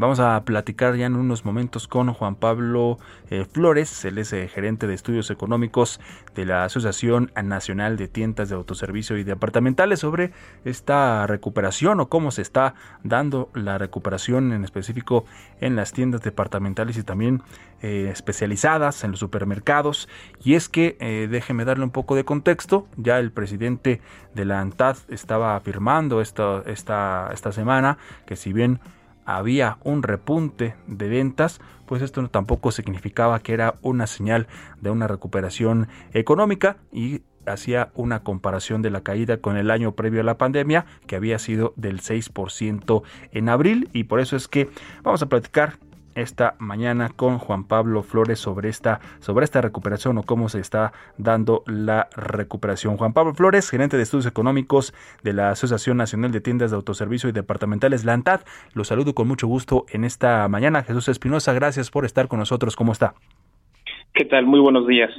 Vamos a platicar ya en unos momentos con Juan Pablo eh, Flores, él es eh, gerente de estudios económicos de la Asociación Nacional de Tiendas de Autoservicio y Departamentales sobre esta recuperación o cómo se está dando la recuperación en específico en las tiendas departamentales y también eh, especializadas en los supermercados. Y es que, déjeme darle un poco de contexto, ya el presidente de la ANTAD estaba afirmando esta, esta, esta semana que si bien había un repunte de ventas, pues esto tampoco significaba que era una señal de una recuperación económica y hacía una comparación de la caída con el año previo a la pandemia, que había sido del 6% en abril, y por eso es que vamos a platicar esta mañana con Juan Pablo Flores sobre esta, sobre esta recuperación o cómo se está dando la recuperación. Juan Pablo Flores, gerente de estudios económicos de la Asociación Nacional de Tiendas de Autoservicio y Departamentales, la ANTAD. Lo saludo con mucho gusto en esta mañana. Jesús Espinosa, gracias por estar con nosotros. ¿Cómo está? ¿Qué tal? Muy buenos días.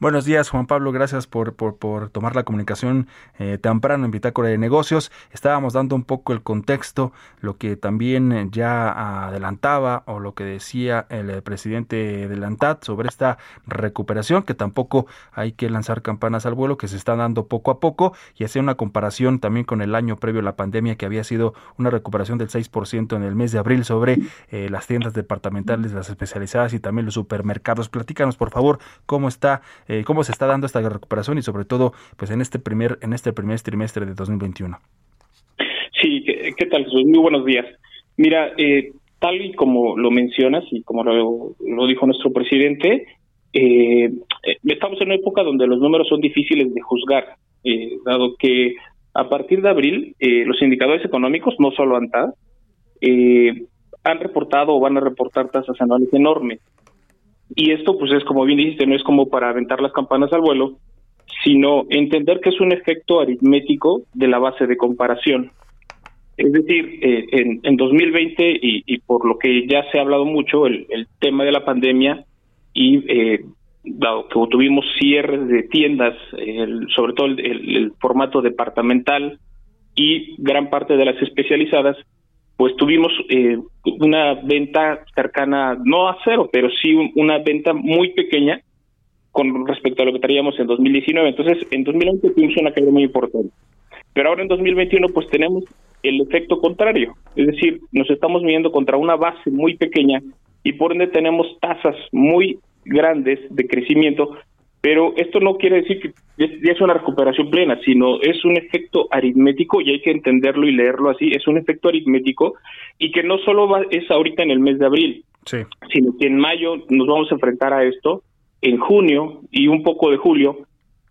Buenos días, Juan Pablo. Gracias por, por, tomar la comunicación eh, temprano en Bitácora de Negocios. Estábamos dando un poco el contexto, lo que también ya adelantaba o lo que decía el presidente de la ANTAD sobre esta recuperación, que tampoco hay que lanzar campanas al vuelo, que se está dando poco a poco y hacer una comparación también con el año previo a la pandemia, que había sido una recuperación del 6% en el mes de abril sobre eh, las tiendas departamentales, las especializadas y también los supermercados. Platícanos, por favor, cómo está eh, cómo se está dando esta recuperación y sobre todo pues en este primer en este primer trimestre de 2021. Sí, ¿qué, tal? Muy buenos días. Mira, eh, tal y como lo mencionas y como lo, dijo nuestro presidente, eh, estamos en una época donde los números son difíciles de juzgar, dado que a partir de abril los indicadores económicos, no solo ANTAD, han reportado o van a reportar tasas anuales enormes. Y esto, pues es como bien dijiste, no es como para aventar las campanas al vuelo, sino entender que es un efecto aritmético de la base de comparación. Es decir, eh, en, en 2020, y, por lo que ya se ha hablado mucho, el, tema de la pandemia y eh, dado que tuvimos cierres de tiendas, sobre todo el, formato departamental y gran parte de las especializadas, pues tuvimos eh, una venta cercana, no a cero, pero sí una venta muy pequeña con respecto a lo que traíamos en 2019. Entonces, en 2020 tuvimos una caída muy importante. Pero ahora en 2021 pues tenemos el efecto contrario, es decir, nos estamos viendo contra una base muy pequeña y por ende tenemos tasas muy grandes de crecimiento pero esto no quiere decir que ya es una recuperación plena, sino es un efecto aritmético y hay que entenderlo y leerlo así, es un efecto aritmético y que no solo es ahorita en el mes de abril, sino que en mayo nos vamos a enfrentar a esto, en junio y un poco de julio,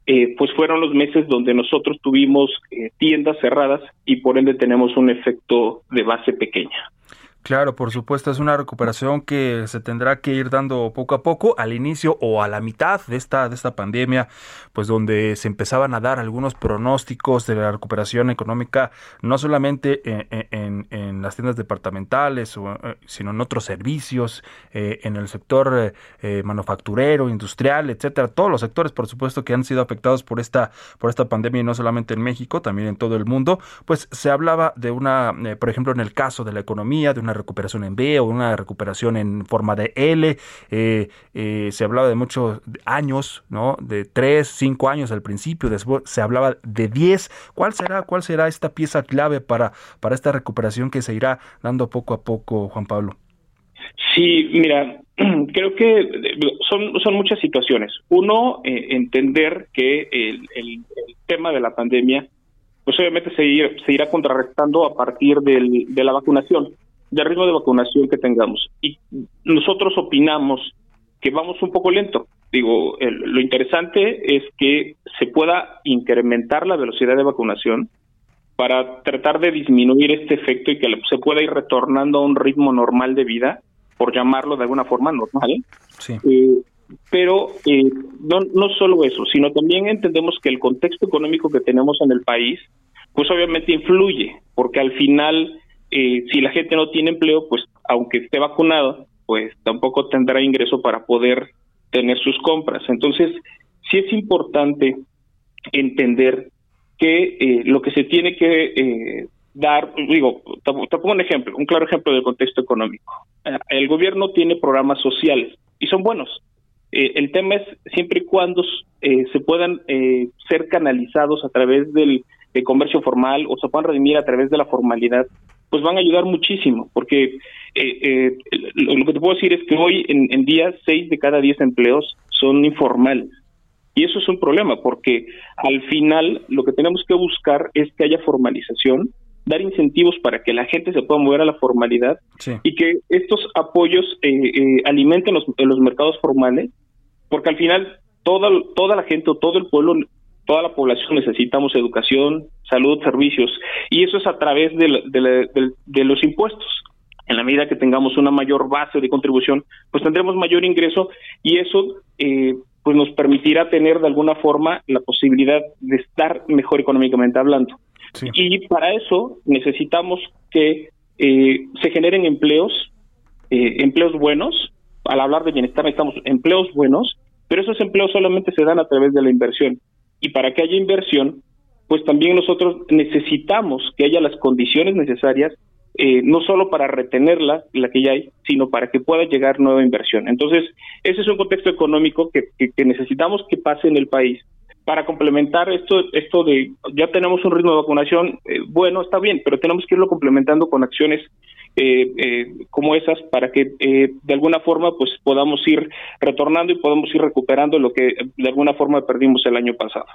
eh, pues fueron los meses donde nosotros tuvimos eh, tiendas cerradas y por ende tenemos un efecto de base pequeña. Claro, por supuesto, es una recuperación que se tendrá que ir dando poco a poco, al inicio o a la mitad de esta, de esta pandemia, pues donde se empezaban a dar algunos pronósticos de la recuperación económica, no solamente en, en, las tiendas departamentales, eh, sino en otros servicios, eh, en el sector eh, manufacturero, industrial, etcétera, todos los sectores, por supuesto, que han sido afectados por esta, por esta pandemia y no solamente en México, también en todo el mundo, pues se hablaba de una, por ejemplo, en el caso de la economía, de una recuperación en B o una recuperación en forma de L. Eh, eh, se hablaba de muchos años, ¿no? De 3, 5 años al principio, después se hablaba de 10. ¿Cuál será, cuál será esta pieza clave para, para esta recuperación que se irá dando poco a poco, Juan Pablo? Sí, mira, creo que son, son muchas situaciones. Uno, eh, entender que el, el, tema de la pandemia, pues obviamente se, irá, se irá contrarrestando a partir del, de la vacunación de ritmo de vacunación que tengamos. Y nosotros opinamos que vamos un poco lento. Digo, lo interesante es que se pueda incrementar la velocidad de vacunación para tratar de disminuir este efecto y que se pueda ir retornando a un ritmo normal de vida, por llamarlo de alguna forma normal. Sí. Eh, pero eh, no, no solo eso, sino también entendemos que el contexto económico que tenemos en el país, pues obviamente influye, porque al final, eh, si la gente no tiene empleo, pues aunque esté vacunado, pues tampoco tendrá ingreso para poder tener sus compras. Entonces, sí es importante entender que eh, lo que se tiene que eh, dar, digo, te, pongo un ejemplo, un claro ejemplo del contexto económico. Eh, el gobierno tiene programas sociales y son buenos. el tema es siempre y cuando se puedan ser canalizados a través del, comercio formal o se puedan redimir a través de la formalidad, pues van a ayudar muchísimo, porque lo que te puedo decir es que hoy en, en día seis de cada diez empleos son informales. Y eso es un problema, porque al final lo que tenemos que buscar es que haya formalización, dar incentivos para que la gente se pueda mover a la formalidad y que estos apoyos eh, eh, alimenten los, los mercados formales, porque al final toda, toda la gente o todo el pueblo, toda la población necesitamos educación, salud, servicios, y eso es a través de, de los impuestos en la medida que tengamos una mayor base de contribución, pues tendremos mayor ingreso y eso eh, pues nos permitirá tener de alguna forma la posibilidad de estar mejor económicamente hablando. Y para eso necesitamos que eh, se generen empleos, eh, empleos buenos. Al hablar de bienestar necesitamos empleos buenos, pero esos empleos solamente se dan a través de la inversión. Y para que haya inversión, pues también nosotros necesitamos que haya las condiciones necesarias eh, no solo para retenerla, la que ya hay, sino para que pueda llegar nueva inversión. Entonces, ese es un contexto económico que, necesitamos que pase en el país para complementar esto, esto de ya tenemos un ritmo de vacunación, eh, bueno, está bien, pero tenemos que irlo complementando con acciones como esas para que de alguna forma pues podamos ir retornando y podamos ir recuperando lo que de alguna forma perdimos el año pasado.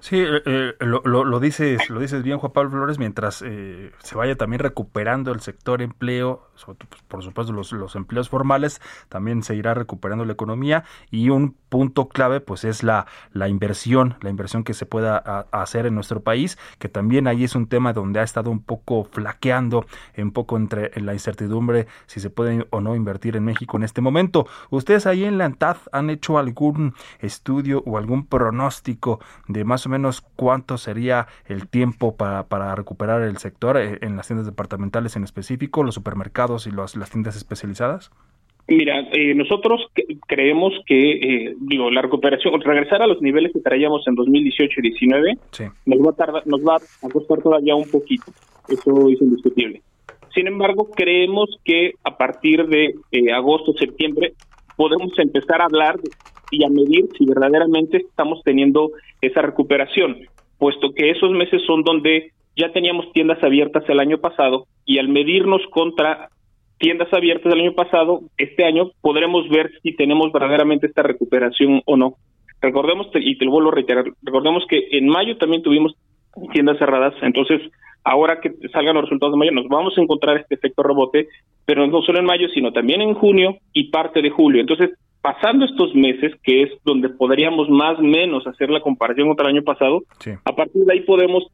Sí, eh, eh, lo, lo, dices, lo dices bien, Juan Pablo Flores, mientras eh, se vaya también recuperando el sector empleo, pues, por supuesto los, los empleos formales, también se irá recuperando la economía y un punto clave pues es la, la inversión, la inversión que se pueda hacer en nuestro país, que también ahí es un tema donde ha estado un poco flaqueando, un poco entre la incertidumbre si se puede o no invertir en México en este momento. ¿Ustedes ahí en la ANTAD han hecho algún estudio o algún pronóstico de más o menos cuánto sería el tiempo para, para recuperar el sector eh, en las tiendas departamentales en específico, los supermercados y las tiendas especializadas? Mira, eh, nosotros creemos que, eh, digo, la recuperación, regresar a los niveles que traíamos en 2018 y 19, nos va a tardar, nos va a costar todavía un poquito. Eso es indiscutible. Sin embargo, creemos que a partir de agosto, septiembre, podemos empezar a hablar y a medir si verdaderamente estamos teniendo esa recuperación, puesto que esos meses son donde ya teníamos tiendas abiertas el año pasado y al medirnos contra tiendas abiertas del año pasado, este año podremos ver si tenemos verdaderamente esta recuperación o no. Recordemos, y te lo vuelvo a reiterar, recordemos que en mayo también tuvimos tiendas cerradas, entonces ahora que salgan los resultados de mayo nos vamos a encontrar este efecto rebote, pero no solo en mayo, sino también en junio y parte de julio. Entonces, pasando estos meses, que es donde podríamos más o menos hacer la comparación contra el año pasado, a partir de ahí podemos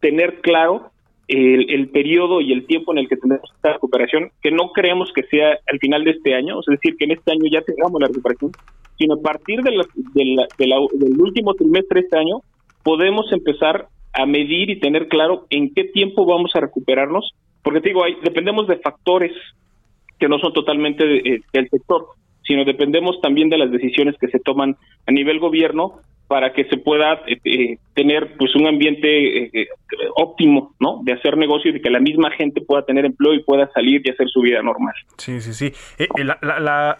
tener claro el, el, periodo y el tiempo en el que tendremos esta recuperación, que no creemos que sea al final de este año, es decir, que en este año ya tengamos la recuperación, sino a partir de del último trimestre de este año podemos empezar a medir y tener claro en qué tiempo vamos a recuperarnos, porque te digo, hay, dependemos de factores que no son totalmente eh, del sector sino dependemos también de las decisiones que se toman a nivel gobierno para que se pueda eh, eh, tener pues un ambiente eh, óptimo, ¿no? De hacer negocios y que la misma gente pueda tener empleo y pueda salir y hacer su vida normal. Sí, sí, sí.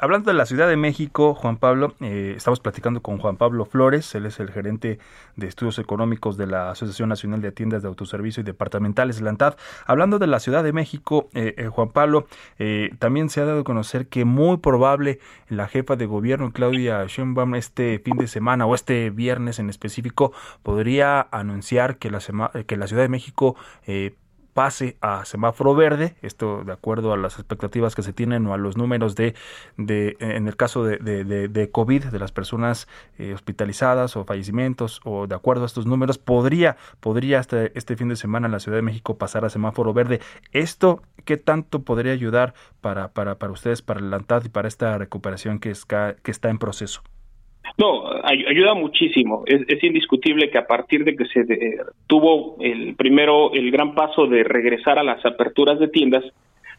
hablando de la Ciudad de México, Juan Pablo, estamos platicando con Juan Pablo Flores, él es el gerente de estudios económicos de la Asociación Nacional de Tiendas de Autoservicio y Departamentales, la ANTAD. Hablando de la Ciudad de México, Juan Pablo, también se ha dado a conocer que muy probable la jefa de gobierno, Claudia Sheinbaum, este fin de semana o este en específico podría anunciar que la, que la Ciudad de México eh, pase a semáforo verde, esto de acuerdo a las expectativas que se tienen o a los números de, de en el caso de, de, de COVID, de las personas eh, hospitalizadas o fallecimientos, o de acuerdo a estos números, podría, podría hasta este fin de semana la Ciudad de México pasar a semáforo verde. ¿Esto qué tanto podría ayudar para, para, para ustedes, para el ANTAD y para esta recuperación que, que está en proceso? No, ayuda muchísimo. Es, es, indiscutible que a partir de que se tuvo el primero el gran paso de regresar a las aperturas de tiendas,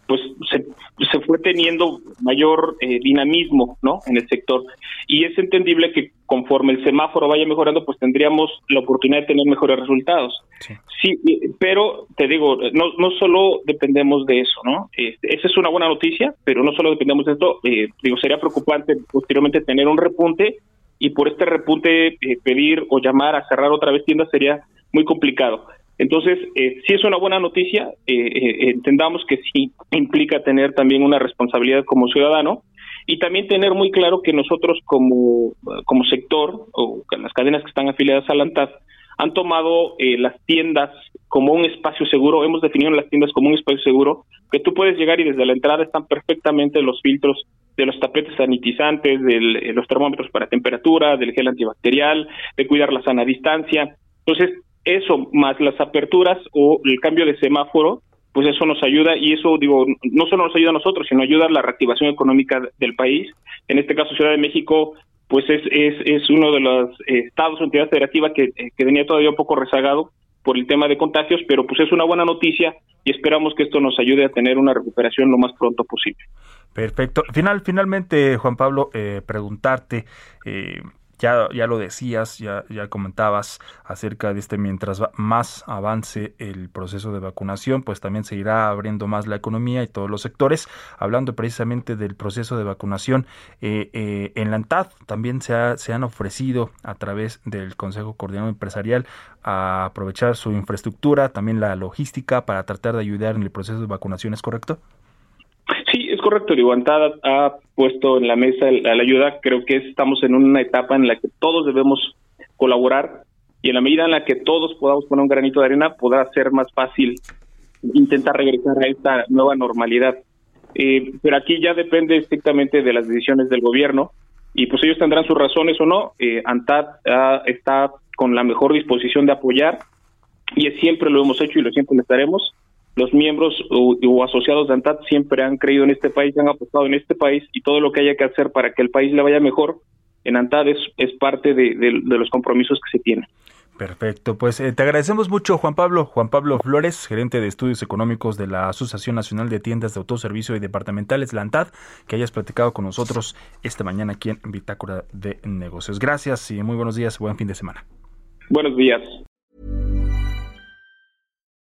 pues se, se fue teniendo mayor eh, dinamismo, ¿no? En el sector y es entendible que conforme el semáforo vaya mejorando, pues tendríamos la oportunidad de tener mejores resultados. Sí, sí pero te digo, no no solo dependemos de eso, ¿no? Este, esa es una buena noticia, pero no solo dependemos de esto. Eh, digo, sería preocupante posteriormente tener un repunte y por este repunte eh, pedir o llamar a cerrar otra vez tiendas sería muy complicado. Entonces, eh, sí es una buena noticia, eh, eh, entendamos que sí implica tener también una responsabilidad como ciudadano y también tener muy claro que nosotros como, como sector o las cadenas que están afiliadas a la ANTAD han tomado eh, las tiendas como un espacio seguro, hemos definido las tiendas como un espacio seguro, que tú puedes llegar y desde la entrada están perfectamente los filtros de los tapetes sanitizantes, de los termómetros para temperatura, del gel antibacterial, de cuidar la sana distancia. Entonces, eso más las aperturas o el cambio de semáforo, pues eso nos ayuda y eso digo, no solo nos ayuda a nosotros, sino ayuda a la reactivación económica del país. En este caso Ciudad de México, pues es, es, es uno de los estados o entidades federativas que, eh, que venía todavía un poco rezagado por el tema de contagios, pero pues es una buena noticia y esperamos que esto nos ayude a tener una recuperación lo más pronto posible. Perfecto. Final, finalmente, Juan Pablo, eh, preguntarte, eh, ya, ya lo decías, ya, ya comentabas acerca de este, mientras más avance el proceso de vacunación, pues también se irá abriendo más la economía y todos los sectores. Hablando precisamente del proceso de vacunación, eh, eh, en la ANTAD también se, ha, se han ofrecido a través del Consejo Coordinador Empresarial a aprovechar su infraestructura, también la logística para tratar de ayudar en el proceso de vacunación, ¿es correcto? Correcto. Liguantada ha puesto en la mesa la, ayuda. Creo que estamos en una etapa en la que todos debemos colaborar y en la medida en la que todos podamos poner un granito de arena, podrá ser más fácil intentar regresar a esta nueva normalidad. Eh, pero aquí ya depende estrictamente de las decisiones del gobierno y pues ellos tendrán sus razones o no. Eh, ANTAD está con la mejor disposición de apoyar y siempre lo hemos hecho y lo siempre lo estaremos los miembros o, asociados de ANTAT siempre han creído en este país, han apostado en este país y todo lo que haya que hacer para que el país le vaya mejor en ANTAD es, es parte de, los compromisos que se tienen. Perfecto, pues eh, te agradecemos mucho Juan Pablo, Juan Pablo Flores, gerente de estudios económicos de la Asociación Nacional de Tiendas de Autoservicio y Departamentales, la ANTAD, que hayas platicado con nosotros esta mañana aquí en Bitácora de Negocios. Gracias y muy buenos días, buen fin de semana. Buenos días.